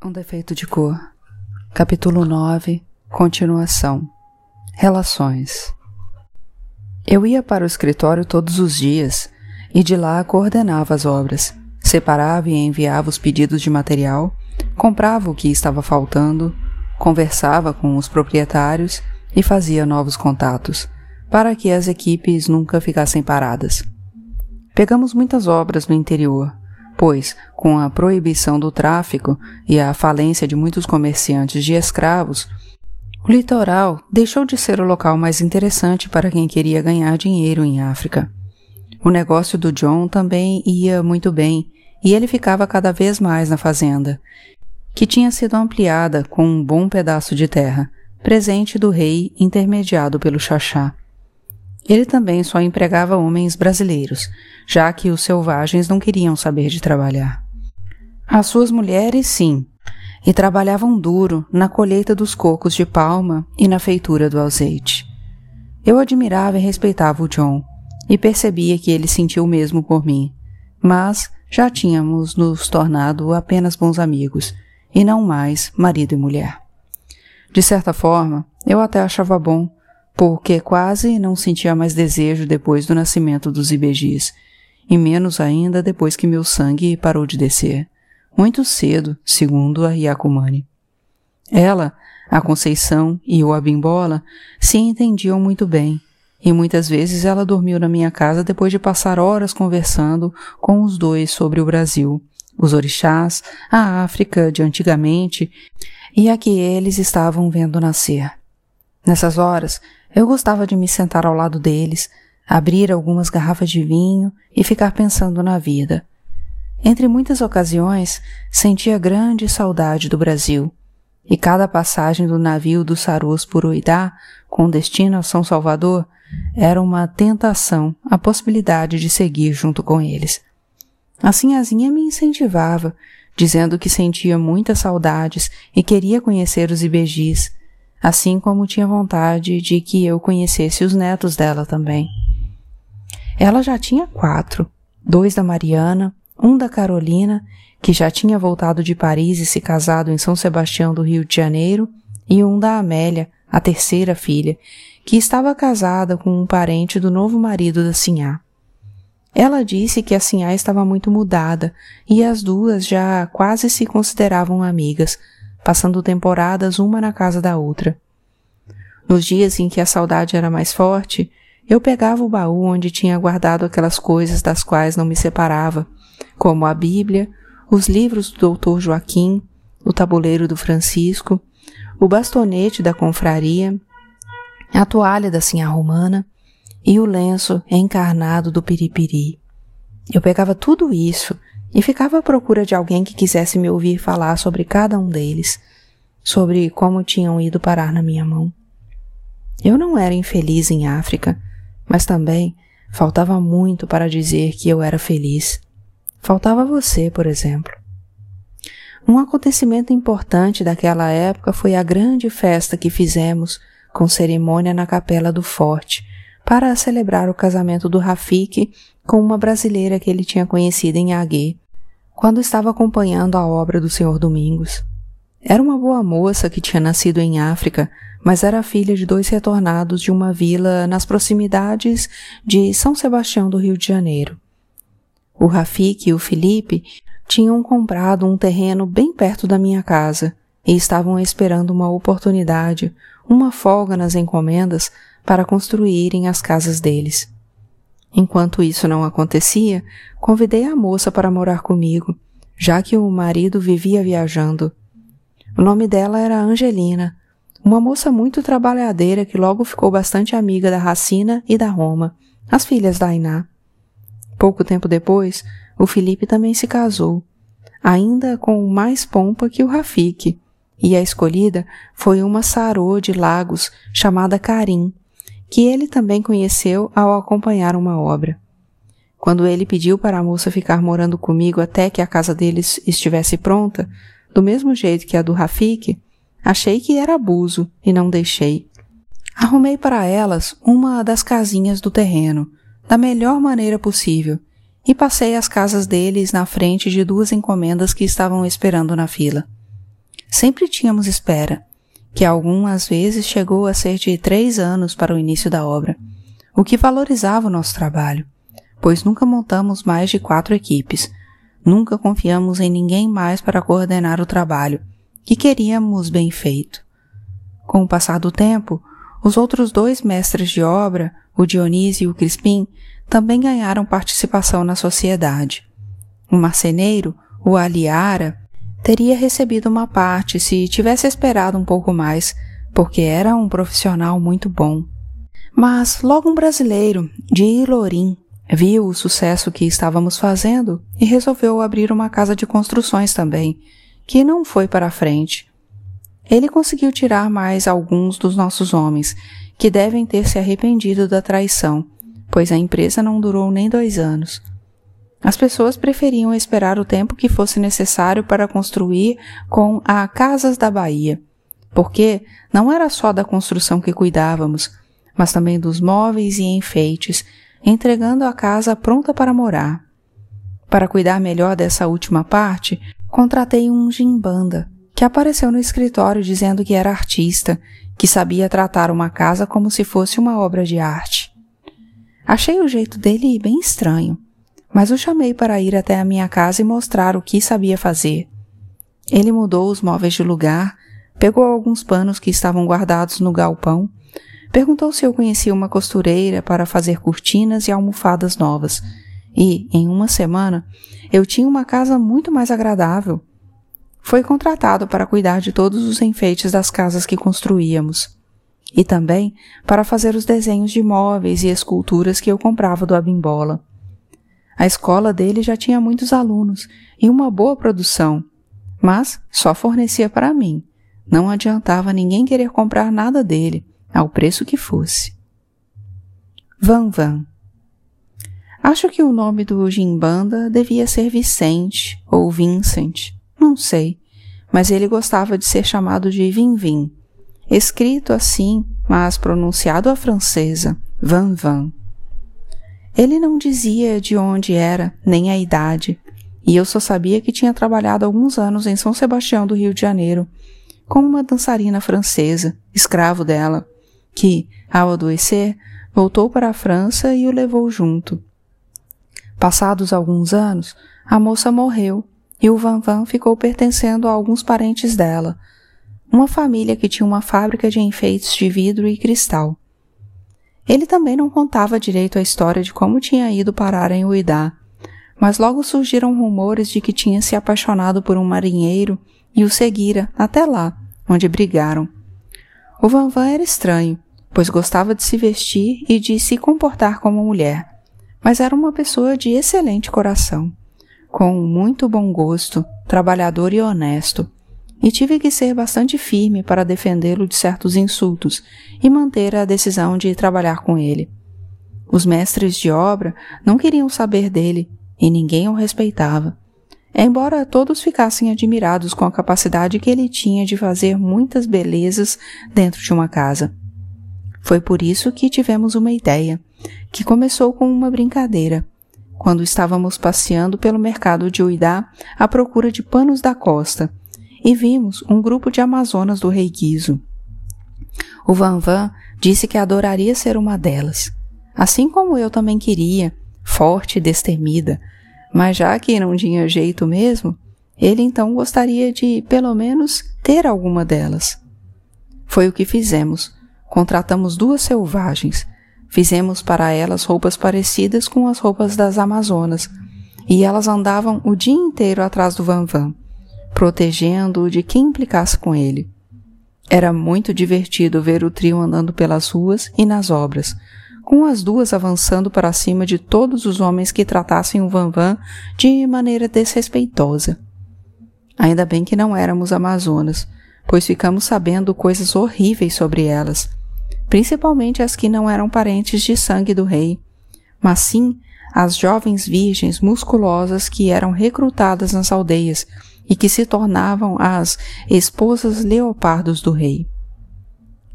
Um defeito de cor. Capítulo 9. Continuação. Relações. Eu ia para o escritório todos os dias e de lá coordenava as obras, separava e enviava os pedidos de material, comprava o que estava faltando, conversava com os proprietários e fazia novos contatos, para que as equipes nunca ficassem paradas. Pegamos muitas obras no interior, pois, com a proibição do tráfico e a falência de muitos comerciantes de escravos, o litoral deixou de ser o local mais interessante para quem queria ganhar dinheiro em África. O negócio do John também ia muito bem e ele ficava cada vez mais na fazenda, que tinha sido ampliada com um bom pedaço de terra, presente do rei intermediado pelo Xaxá. Ele também só empregava homens brasileiros, já que os selvagens não queriam saber de trabalhar. As suas mulheres, sim, e trabalhavam duro na colheita dos cocos de palma e na feitura do azeite. Eu admirava e respeitava o John, e percebia que ele sentia o mesmo por mim, mas já tínhamos nos tornado apenas bons amigos, e não mais marido e mulher. De certa forma, eu até achava bom, porque quase não sentia mais desejo depois do nascimento dos ibejis, e menos ainda depois que meu sangue parou de descer, muito cedo, segundo a Yakumani. Ela, a Conceição e o Abimbola se entendiam muito bem, e muitas vezes ela dormiu na minha casa depois de passar horas conversando com os dois sobre o Brasil, os orixás, a África de antigamente e a que eles estavam vendo nascer. Nessas horas, eu gostava de me sentar ao lado deles, abrir algumas garrafas de vinho e ficar pensando na vida. Entre muitas ocasiões, sentia grande saudade do Brasil, e cada passagem do navio do Sarus por Uidá, com destino a São Salvador, era uma tentação, a possibilidade de seguir junto com eles. A Sinhazinha me incentivava, dizendo que sentia muitas saudades e queria conhecer os ibejis, assim como tinha vontade de que eu conhecesse os netos dela também. Ela já tinha quatro, dois da Mariana, um da Carolina, que já tinha voltado de Paris e se casado em São Sebastião do Rio de Janeiro, e um da Amélia, a terceira filha, que estava casada com um parente do novo marido da Sinhá. Ela disse que a Sinhá estava muito mudada e as duas já quase se consideravam amigas, passando temporadas uma na casa da outra. Nos dias em que a saudade era mais forte, eu pegava o baú onde tinha guardado aquelas coisas das quais não me separava, como a Bíblia, os livros do doutor Joaquim, o tabuleiro do Francisco, o bastonete da confraria, a toalha da Sinha Romana e o lenço encarnado do Piripiri. Eu pegava tudo isso e ficava à procura de alguém que quisesse me ouvir falar sobre cada um deles, sobre como tinham ido parar na minha mão. Eu não era infeliz em África, mas também faltava muito para dizer que eu era feliz. Faltava você, por exemplo. Um acontecimento importante daquela época foi a grande festa que fizemos com cerimônia na capela do forte para celebrar o casamento do Rafik com uma brasileira que ele tinha conhecido em Aguê, quando estava acompanhando a obra do Senhor Domingos. Era uma boa moça que tinha nascido em África, mas era filha de dois retornados de uma vila nas proximidades de São Sebastião do Rio de Janeiro. O Rafik e o Felipe tinham comprado um terreno bem perto da minha casa e estavam esperando uma oportunidade, uma folga nas encomendas para construírem as casas deles. Enquanto isso não acontecia, convidei a moça para morar comigo, já que o marido vivia viajando. O nome dela era Angelina, uma moça muito trabalhadeira que logo ficou bastante amiga da Racina e da Roma, as filhas da Ainá. Pouco tempo depois, o Felipe também se casou, ainda com mais pompa que o Rafik, e a escolhida foi uma sarô de Lagos chamada Karim, que ele também conheceu ao acompanhar uma obra. Quando ele pediu para a moça ficar morando comigo até que a casa deles estivesse pronta, do mesmo jeito que a do Rafik, achei que era abuso e não deixei. Arrumei para elas uma das casinhas do terreno, da melhor maneira possível, e passei as casas deles na frente de duas encomendas que estavam esperando na fila. sempre tínhamos espera, que algumas vezes chegou a ser de três anos para o início da obra, o que valorizava o nosso trabalho, pois nunca montamos mais de quatro equipes, nunca confiamos em ninguém mais para coordenar o trabalho, que queríamos bem feito. Com o passar do tempo, os outros dois mestres de obra, o Dionísio e o Crispim, também ganharam participação na sociedade. O marceneiro, o Aliara, teria recebido uma parte se tivesse esperado um pouco mais, porque era um profissional muito bom. Mas logo um brasileiro, de Ilorim, viu o sucesso que estávamos fazendo e resolveu abrir uma casa de construções também, que não foi para frente. Ele conseguiu tirar mais alguns dos nossos homens, que devem ter se arrependido da traição, pois a empresa não durou nem dois anos. As pessoas preferiam esperar o tempo que fosse necessário para construir com a Casas da Bahia, porque não era só da construção que cuidávamos, mas também dos móveis e enfeites, entregando a casa pronta para morar. Para cuidar melhor dessa última parte, contratei um gimbanda, que apareceu no escritório dizendo que era artista, que sabia tratar uma casa como se fosse uma obra de arte. Achei o jeito dele bem estranho, mas o chamei para ir até a minha casa e mostrar o que sabia fazer. Ele mudou os móveis de lugar, pegou alguns panos que estavam guardados no galpão, perguntou se eu conhecia uma costureira para fazer cortinas e almofadas novas, e, em uma semana, eu tinha uma casa muito mais agradável. Foi contratado para cuidar de todos os enfeites das casas que construíamos e também para fazer os desenhos de móveis e esculturas que eu comprava do Abimbola. A escola dele já tinha muitos alunos e uma boa produção, mas só fornecia para mim. Não adiantava ninguém querer comprar nada dele, ao preço que fosse. Van Van Acho que o nome do Gimbanda devia ser Vicente ou Vincent, não sei, mas ele gostava de ser chamado de Vin Vin escrito assim, mas pronunciado à francesa, Van Van. Ele não dizia de onde era, nem a idade, e eu só sabia que tinha trabalhado alguns anos em São Sebastião do Rio de Janeiro, com uma dançarina francesa, escravo dela, que, ao adoecer, voltou para a França e o levou junto. Passados alguns anos, a moça morreu e o Van Van ficou pertencendo a alguns parentes dela, uma família que tinha uma fábrica de enfeites de vidro e cristal. Ele também não contava direito a história de como tinha ido parar em Uidá, mas logo surgiram rumores de que tinha se apaixonado por um marinheiro e o seguira até lá, onde brigaram. O Van Van era estranho, pois gostava de se vestir e de se comportar como mulher, mas era uma pessoa de excelente coração, com muito bom gosto, trabalhador e honesto, e tive que ser bastante firme para defendê-lo de certos insultos e manter a decisão de trabalhar com ele. Os mestres de obra não queriam saber dele e ninguém o respeitava, embora todos ficassem admirados com a capacidade que ele tinha de fazer muitas belezas dentro de uma casa. Foi por isso que tivemos uma ideia, que começou com uma brincadeira, quando estávamos passeando pelo mercado de Uidá à procura de panos da costa e vimos um grupo de amazonas do rei Guizo. O Van Van disse que adoraria ser uma delas, assim como eu também queria, forte e destemida, mas já que não tinha jeito mesmo, ele então gostaria de, pelo menos, ter alguma delas. Foi o que fizemos. Contratamos duas selvagens. Fizemos para elas roupas parecidas com as roupas das Amazonas, e elas andavam o dia inteiro atrás do Van Van protegendo-o de quem implicasse com ele. Era muito divertido ver o trio andando pelas ruas e nas obras, com as duas avançando para cima de todos os homens que tratassem o Van Van de maneira desrespeitosa. Ainda bem que não éramos amazonas, pois ficamos sabendo coisas horríveis sobre elas, principalmente as que não eram parentes de sangue do rei, mas sim as jovens virgens musculosas que eram recrutadas nas aldeias e que se tornavam as esposas leopardos do rei.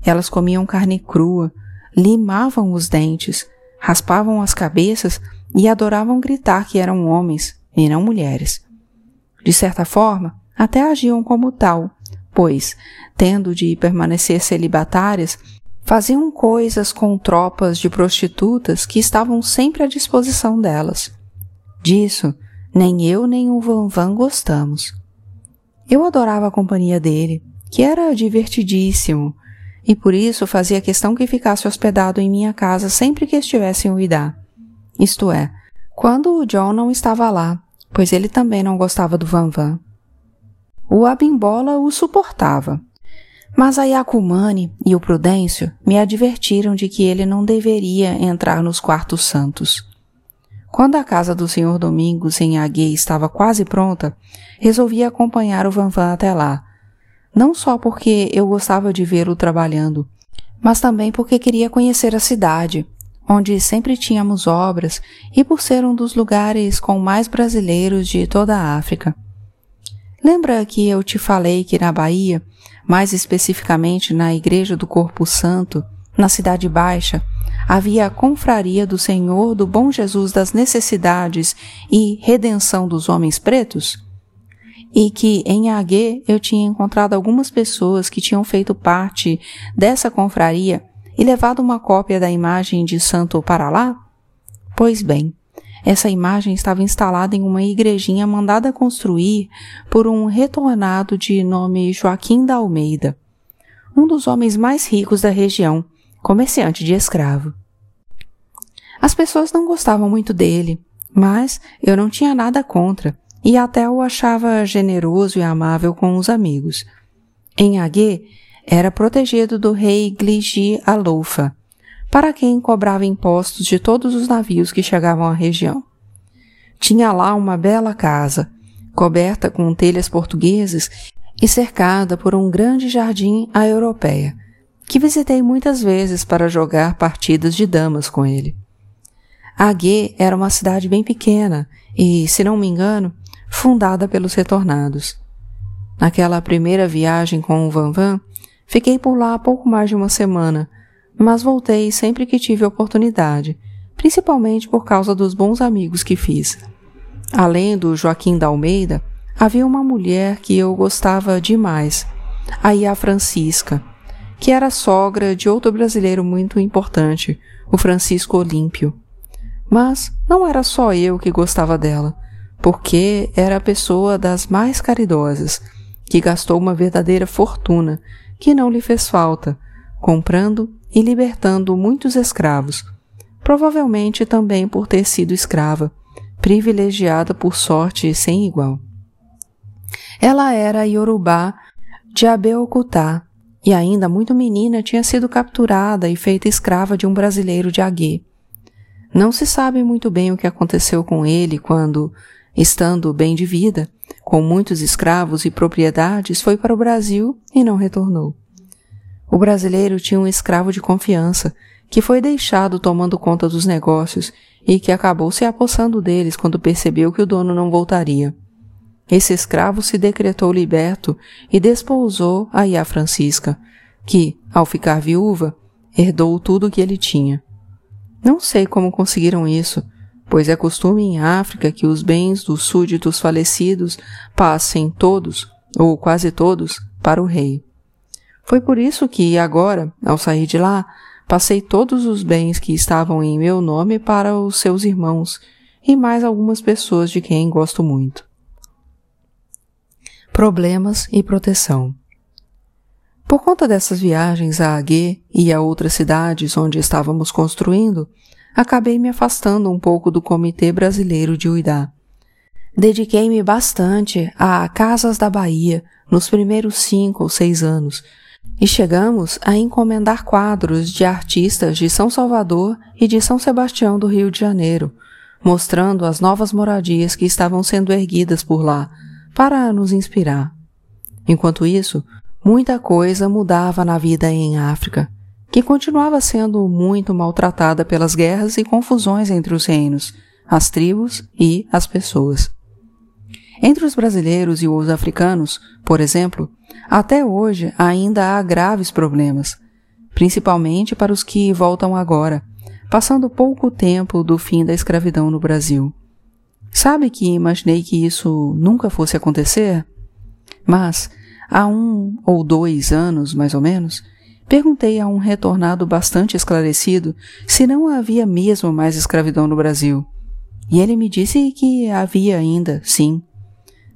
Elas comiam carne crua, limavam os dentes, raspavam as cabeças e adoravam gritar que eram homens e não mulheres. De certa forma, até agiam como tal, pois, tendo de permanecer celibatárias, faziam coisas com tropas de prostitutas que estavam sempre à disposição delas. Disso, nem eu nem o Van Van gostamos. Eu adorava a companhia dele, que era divertidíssimo, e por isso fazia questão que ficasse hospedado em minha casa sempre que estivesse em Uidá. Isto é, quando o John não estava lá, pois ele também não gostava do Van Van. O Abimbola o suportava, mas a Yacumani e o Prudêncio me advertiram de que ele não deveria entrar nos quartos santos. Quando a casa do senhor Domingos em Aguê estava quase pronta, resolvi acompanhar o Vanvan até lá. Não só porque eu gostava de vê-lo trabalhando, mas também porque queria conhecer a cidade, onde sempre tínhamos obras e por ser um dos lugares com mais brasileiros de toda a África. Lembra que eu te falei que na Bahia mais especificamente na Igreja do Corpo Santo, na Cidade Baixa, havia a confraria do Senhor do Bom Jesus das Necessidades e Redenção dos Homens Pretos? E que em Aguê eu tinha encontrado algumas pessoas que tinham feito parte dessa confraria e levado uma cópia da imagem de Santo para lá? Pois bem, essa imagem estava instalada em uma igrejinha mandada construir por um retornado de nome Joaquim da Almeida, um dos homens mais ricos da região, comerciante de escravo. As pessoas não gostavam muito dele, mas eu não tinha nada contra e até o achava generoso e amável com os amigos. Em Aguê, era protegido do rei Gligi Aloufa, para quem cobrava impostos de todos os navios que chegavam à região. Tinha lá uma bela casa, coberta com telhas portugueses e cercada por um grande jardim à europeia, que visitei muitas vezes para jogar partidas de damas com ele. Aguê era uma cidade bem pequena e, se não me engano, fundada pelos retornados. Naquela primeira viagem com o Van Van, fiquei por lá pouco mais de uma semana, mas voltei sempre que tive oportunidade, principalmente por causa dos bons amigos que fiz. Além do Joaquim da Almeida, havia uma mulher que eu gostava demais, a Ia Francisca, que era sogra de outro brasileiro muito importante, o Francisco Olímpio. Mas não era só eu que gostava dela, porque era a pessoa das mais caridosas, que gastou uma verdadeira fortuna que não lhe fez falta, comprando e libertando muitos escravos, provavelmente também por ter sido escrava, privilegiada por sorte sem igual. Ela era Yorubá de Abeokutá e ainda muito menina tinha sido capturada e feita escrava de um brasileiro de Aguê. Não se sabe muito bem o que aconteceu com ele quando, estando bem de vida, com muitos escravos e propriedades, foi para o Brasil e não retornou. O brasileiro tinha um escravo de confiança, que foi deixado tomando conta dos negócios e que acabou se apossando deles quando percebeu que o dono não voltaria. Esse escravo se decretou liberto e despousou a Ia Francisca, que, ao ficar viúva, herdou tudo o que ele tinha. Não sei como conseguiram isso, pois é costume em África que os bens dos súditos falecidos passem todos, ou quase todos, para o rei. Foi por isso que, agora, ao sair de lá, passei todos os bens que estavam em meu nome para os seus irmãos e mais algumas pessoas de quem gosto muito. Problemas e proteção. Por conta dessas viagens a Aguê e a outras cidades onde estávamos construindo, acabei me afastando um pouco do Comitê Brasileiro de Uidá. Dediquei-me bastante a Casas da Bahia nos primeiros cinco ou seis anos, e chegamos a encomendar quadros de artistas de São Salvador e de São Sebastião do Rio de Janeiro, mostrando as novas moradias que estavam sendo erguidas por lá, para nos inspirar. Enquanto isso, muita coisa mudava na vida em África, que continuava sendo muito maltratada pelas guerras e confusões entre os reinos, as tribos e as pessoas. Entre os brasileiros e os africanos, por exemplo, até hoje ainda há graves problemas, principalmente para os que voltam agora, passando pouco tempo do fim da escravidão no Brasil. Sabe que imaginei que isso nunca fosse acontecer? Mas, há um ou dois anos, mais ou menos, perguntei a um retornado bastante esclarecido se não havia mesmo mais escravidão no Brasil. E ele me disse que havia ainda, sim.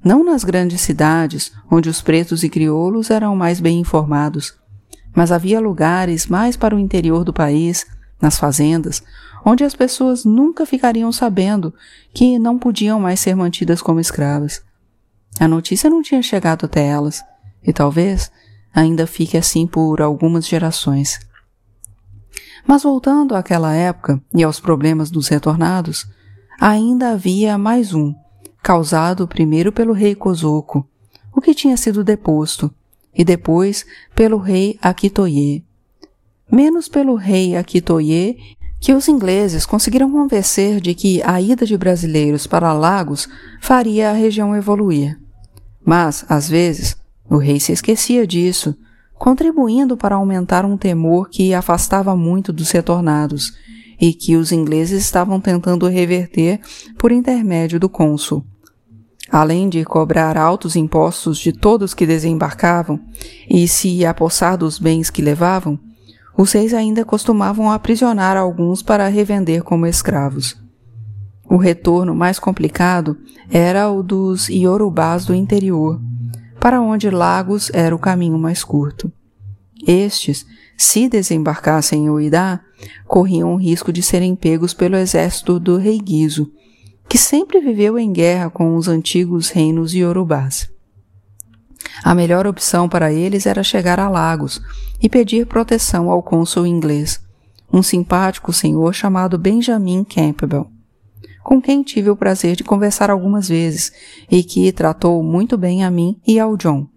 Não nas grandes cidades, onde os pretos e crioulos eram mais bem informados, mas havia lugares mais para o interior do país, nas fazendas, onde as pessoas nunca ficariam sabendo que não podiam mais ser mantidas como escravas. A notícia não tinha chegado até elas, e talvez ainda fique assim por algumas gerações. Mas voltando àquela época e aos problemas dos retornados, ainda havia mais um, causado primeiro pelo rei Kozuko, o que tinha sido deposto, e depois pelo rei Akitoye. Menos pelo rei Akitoye que os ingleses conseguiram convencer de que a ida de brasileiros para Lagos faria a região evoluir. Mas, às vezes, o rei se esquecia disso, contribuindo para aumentar um temor que afastava muito dos retornados e que os ingleses estavam tentando reverter por intermédio do cônsul. Além de cobrar altos impostos de todos que desembarcavam e se apossar dos bens que levavam, os reis ainda costumavam aprisionar alguns para revender como escravos. O retorno mais complicado era o dos iorubás do interior, para onde Lagos era o caminho mais curto. Estes, se desembarcassem em Uidá, corriam o risco de serem pegos pelo exército do rei Guizo, que sempre viveu em guerra com os antigos reinos iorubás. A melhor opção para eles era chegar a Lagos e pedir proteção ao cônsul inglês, um simpático senhor chamado Benjamin Campbell, com quem tive o prazer de conversar algumas vezes e que tratou muito bem a mim e ao John,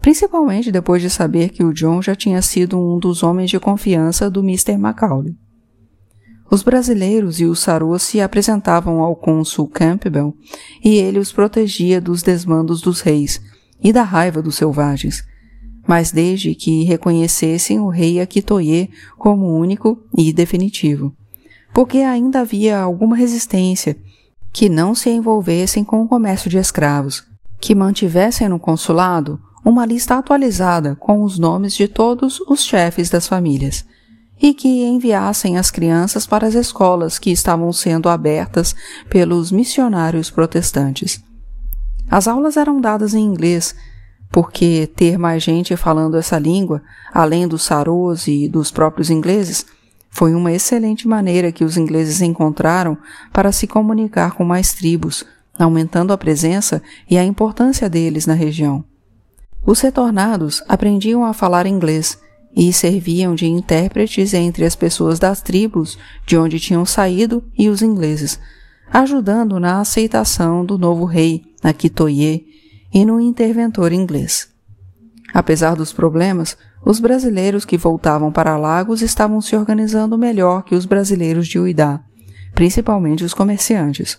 principalmente depois de saber que o John já tinha sido um dos homens de confiança do Mr. Macaulay. Os brasileiros e os sarôs se apresentavam ao cônsul Campbell e ele os protegia dos desmandos dos reis e da raiva dos selvagens, mas desde que reconhecessem o rei Akitoye como único e definitivo, porque ainda havia alguma resistência, que não se envolvessem com o comércio de escravos, que mantivessem no consulado uma lista atualizada com os nomes de todos os chefes das famílias e que enviassem as crianças para as escolas que estavam sendo abertas pelos missionários protestantes. As aulas eram dadas em inglês, porque ter mais gente falando essa língua, além dos sarôs e dos próprios ingleses, foi uma excelente maneira que os ingleses encontraram para se comunicar com mais tribos, aumentando a presença e a importância deles na região. Os retornados aprendiam a falar inglês e serviam de intérpretes entre as pessoas das tribos de onde tinham saído e os ingleses, ajudando na aceitação do novo rei, Akitoye, e no interventor inglês. Apesar dos problemas, os brasileiros que voltavam para Lagos estavam se organizando melhor que os brasileiros de Uidá, principalmente os comerciantes.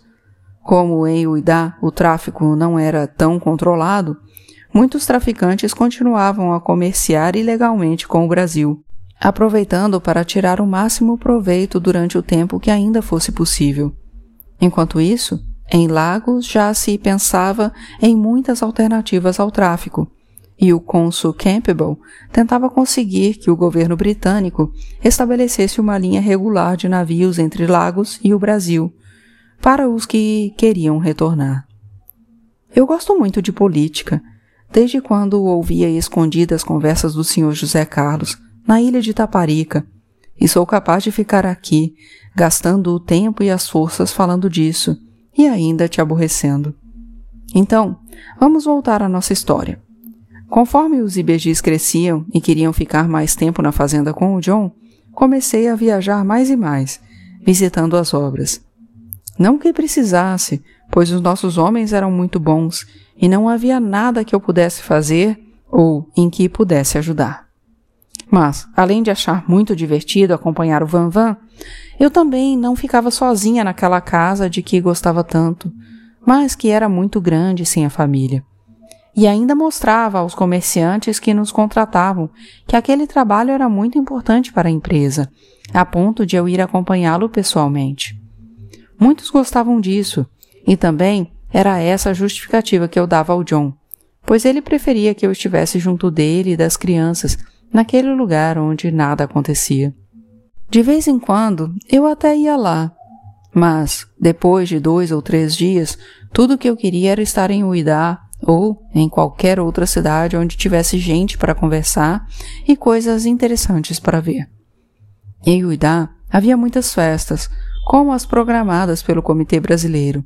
Como em Uidá o tráfico não era tão controlado, muitos traficantes continuavam a comerciar ilegalmente com o Brasil, aproveitando para tirar o máximo proveito durante o tempo que ainda fosse possível. Enquanto isso, em Lagos já se pensava em muitas alternativas ao tráfico, e o cônsul Campbell tentava conseguir que o governo britânico estabelecesse uma linha regular de navios entre Lagos e o Brasil, para os que queriam retornar. Eu gosto muito de política, desde quando ouvia escondidas conversas do Sr. José Carlos na ilha de Taparica, e sou capaz de ficar aqui, gastando o tempo e as forças falando disso, e ainda te aborrecendo. Então, vamos voltar à nossa história. Conforme os IBGs cresciam e queriam ficar mais tempo na fazenda com o John, comecei a viajar mais e mais, visitando as obras. Não que precisasse, pois os nossos homens eram muito bons e não havia nada que eu pudesse fazer ou em que pudesse ajudar. Mas, além de achar muito divertido acompanhar o Van Van, eu também não ficava sozinha naquela casa de que gostava tanto, mas que era muito grande sem a família. E ainda mostrava aos comerciantes que nos contratavam que aquele trabalho era muito importante para a empresa, a ponto de eu ir acompanhá-lo pessoalmente. Muitos gostavam disso, e também era essa a justificativa que eu dava ao John, pois ele preferia que eu estivesse junto dele e das crianças, naquele lugar onde nada acontecia. De vez em quando eu até ia lá, mas depois de dois ou três dias, tudo o que eu queria era estar em Uidá ou em qualquer outra cidade onde tivesse gente para conversar e coisas interessantes para ver. Em Uidá havia muitas festas, como as programadas pelo Comitê Brasileiro.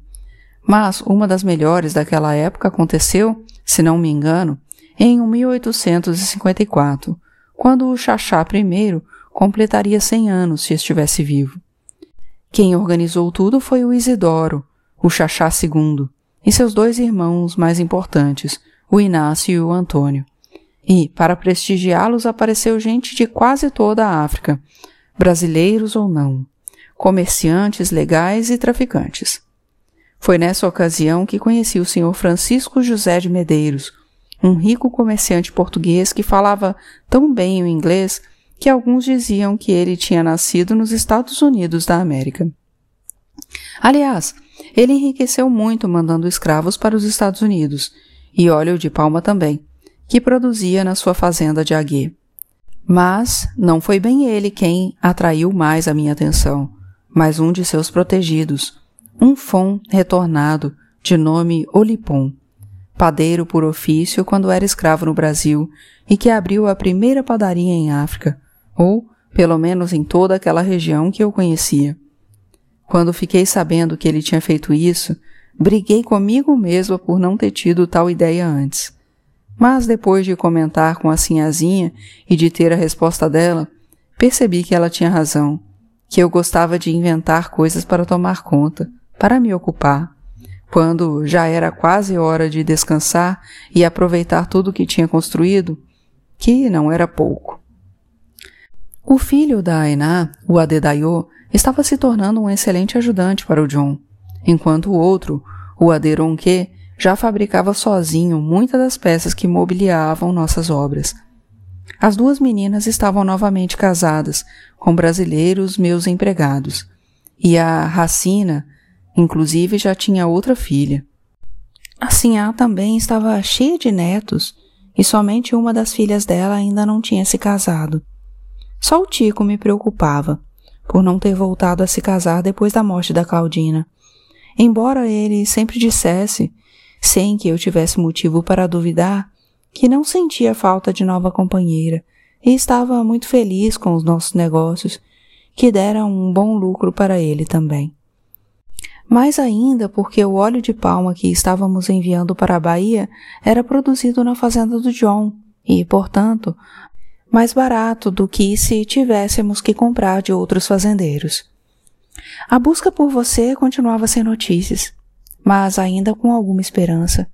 Mas uma das melhores daquela época aconteceu, se não me engano, em 1854, quando o Xaxá I completaria 100 anos se estivesse vivo. Quem organizou tudo foi o Isidoro, o Xaxá II, e seus dois irmãos mais importantes, o Inácio e o Antônio. E, para prestigiá-los, apareceu gente de quase toda a África, brasileiros ou não, comerciantes legais e traficantes. Foi nessa ocasião que conheci o senhor Francisco José de Medeiros, um rico comerciante português que falava tão bem o inglês que alguns diziam que ele tinha nascido nos Estados Unidos da América. Aliás, ele enriqueceu muito mandando escravos para os Estados Unidos, e óleo de palma também, que produzia na sua fazenda de Aguê. Mas não foi bem ele quem atraiu mais a minha atenção, mas um de seus protegidos, um fon retornado, de nome Olipon, padeiro por ofício quando era escravo no Brasil e que abriu a primeira padaria em África, ou pelo menos em toda aquela região que eu conhecia. Quando fiquei sabendo que ele tinha feito isso, briguei comigo mesma por não ter tido tal ideia antes. Mas depois de comentar com a sinhazinha e de ter a resposta dela, percebi que ela tinha razão, que eu gostava de inventar coisas para tomar conta, para me ocupar. Quando já era quase hora de descansar e aproveitar tudo o que tinha construído, que não era pouco. O filho da Ainá, o Adedayo, estava se tornando um excelente ajudante para o John, enquanto o outro, o Aderonque, já fabricava sozinho muitas das peças que mobiliavam nossas obras. As duas meninas estavam novamente casadas, com brasileiros meus empregados, e a Racina, inclusive, já tinha outra filha. A Sinhá também estava cheia de netos, e somente uma das filhas dela ainda não tinha se casado. Só o Tico me preocupava por não ter voltado a se casar depois da morte da Claudina. Embora ele sempre dissesse, sem que eu tivesse motivo para duvidar, que não sentia falta de nova companheira e estava muito feliz com os nossos negócios, que deram um bom lucro para ele também. Mais ainda porque o óleo de palma que estávamos enviando para a Bahia era produzido na fazenda do John e, portanto, mais barato do que se tivéssemos que comprar de outros fazendeiros. A busca por você continuava sem notícias, mas ainda com alguma esperança,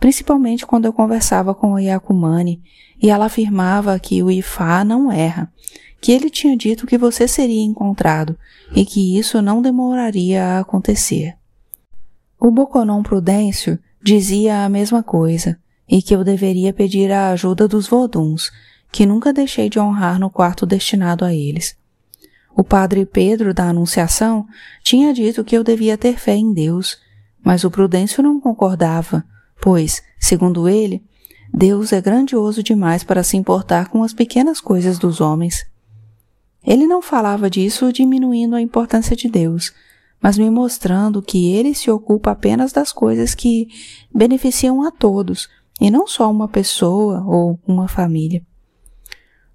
principalmente quando eu conversava com a Yakumani e ela afirmava que o Ifá não erra, que ele tinha dito que você seria encontrado e que isso não demoraria a acontecer. O Boconon Prudêncio dizia a mesma coisa e que eu deveria pedir a ajuda dos Voduns, que nunca deixei de honrar no quarto destinado a eles. O padre Pedro da Anunciação tinha dito que eu devia ter fé em Deus, mas o Prudêncio não concordava, pois, segundo ele, Deus é grandioso demais para se importar com as pequenas coisas dos homens. Ele não falava disso diminuindo a importância de Deus, mas me mostrando que ele se ocupa apenas das coisas que beneficiam a todos, e não só uma pessoa ou uma família.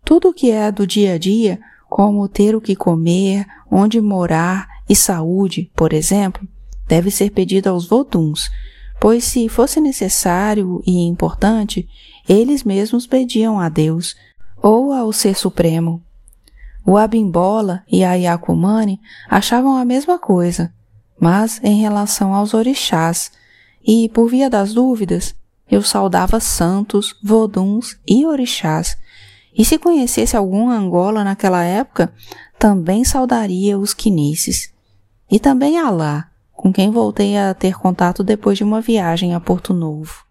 Tudo o que é do dia a dia, como ter o que comer, onde morar e saúde, por exemplo, deve ser pedido aos voduns, pois se fosse necessário e importante, eles mesmos pediam a Deus ou ao Ser Supremo. O Abimbola e a Yakumani achavam a mesma coisa, mas em relação aos orixás, e por via das dúvidas, eu saudava santos, voduns e orixás e se conhecesse algum Angola naquela época, também saudaria os quinices. E também Alá, com quem voltei a ter contato depois de uma viagem a Porto Novo.